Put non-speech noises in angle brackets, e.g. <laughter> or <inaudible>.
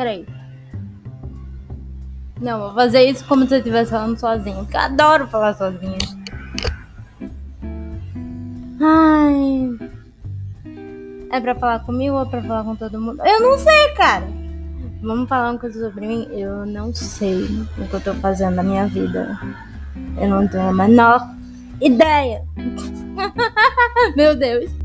Peraí. Não, vou fazer isso como se eu estivesse falando sozinho. Porque eu adoro falar sozinho. Ai. É pra falar comigo ou é pra falar com todo mundo? Eu não sei, cara. Vamos falar uma coisa sobre mim? Eu não sei o que eu tô fazendo na minha vida. Eu não tenho a menor ideia. <laughs> Meu Deus.